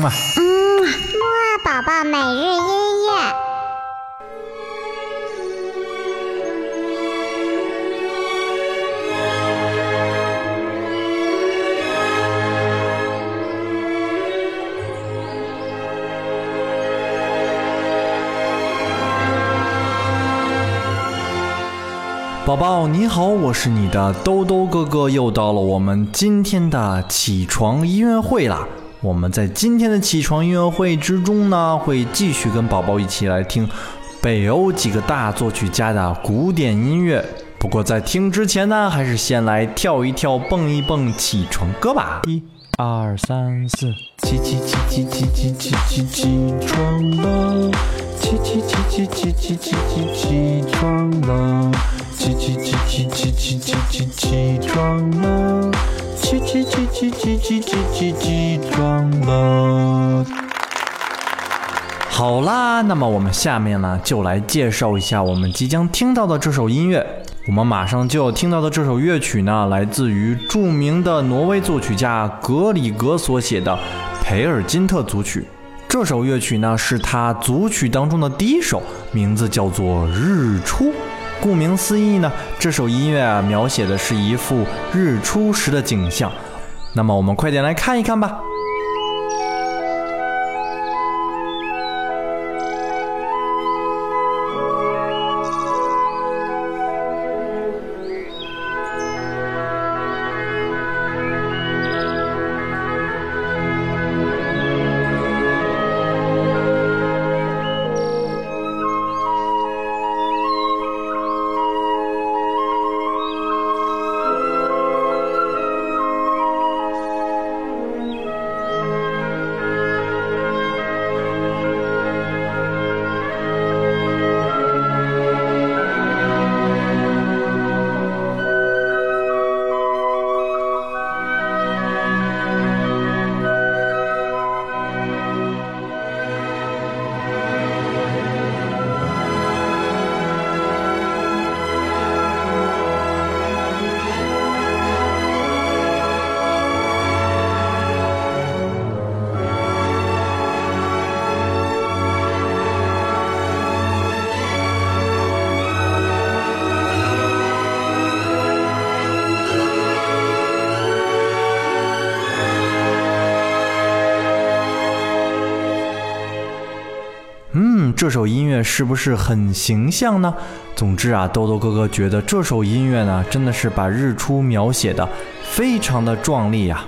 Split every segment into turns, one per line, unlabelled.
嗯啊，
嗯，木二宝宝每日音乐。
宝宝你好，我是你的兜兜哥哥，又到了我们今天的起床音乐会啦。我们在今天的起床音乐会之中呢，会继续跟宝宝一起来听北欧几个大作曲家的古典音乐。不过在听之前呢，还是先来跳一跳、蹦一蹦起床歌吧。一、二、三、四，起起起起起起起起起床了，起起起起起起起起起床了，起起起起起起起起起床了，起起起起起起起起好啦，那么我们下面呢，就来介绍一下我们即将听到的这首音乐。我们马上就要听到的这首乐曲呢，来自于著名的挪威作曲家格里格所写的《培尔金特组曲》。这首乐曲呢，是他组曲当中的第一首，名字叫做《日出》。顾名思义呢，这首音乐啊，描写的是一幅日出时的景象。那么我们快点来看一看吧。这首音乐是不是很形象呢？总之啊，豆豆哥哥觉得这首音乐呢，真的是把日出描写的非常的壮丽呀。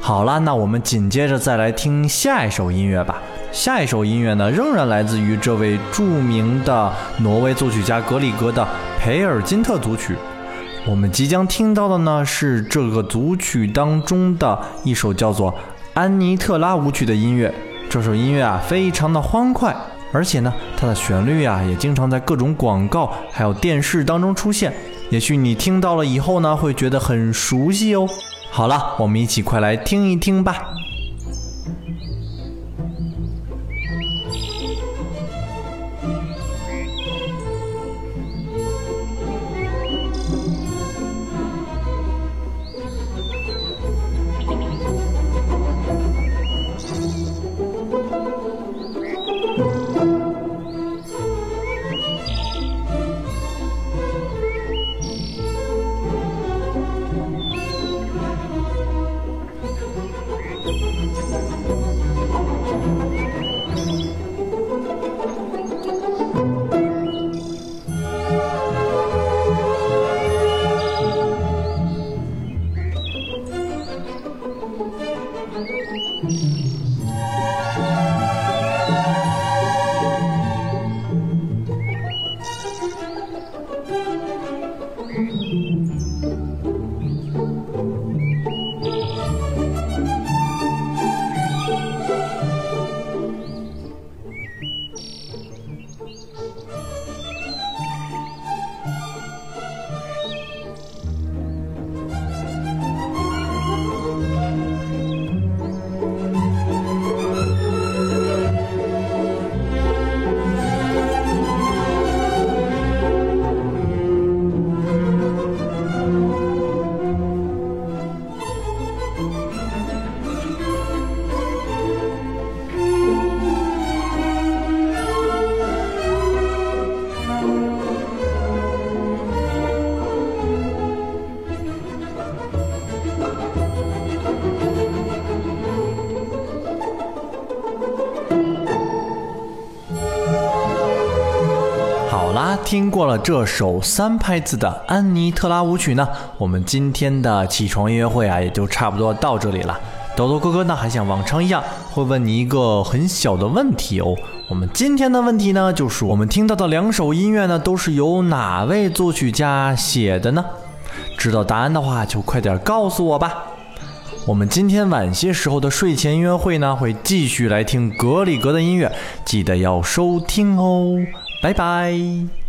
好啦，那我们紧接着再来听下一首音乐吧。下一首音乐呢，仍然来自于这位著名的挪威作曲家格里格的《培尔金特组曲》。我们即将听到的呢，是这个组曲当中的一首叫做《安妮特拉舞曲》的音乐。这首音乐啊，非常的欢快，而且呢，它的旋律啊，也经常在各种广告还有电视当中出现。也许你听到了以后呢，会觉得很熟悉哦。好了，我们一起快来听一听吧。听过了这首三拍子的安妮特拉舞曲呢，我们今天的起床音乐会啊，也就差不多到这里了。豆豆哥哥呢，还像往常一样，会问你一个很小的问题哦。我们今天的问题呢，就是我们听到的两首音乐呢，都是由哪位作曲家写的呢？知道答案的话，就快点告诉我吧。我们今天晚些时候的睡前音乐会呢，会继续来听格里格的音乐，记得要收听哦，拜拜。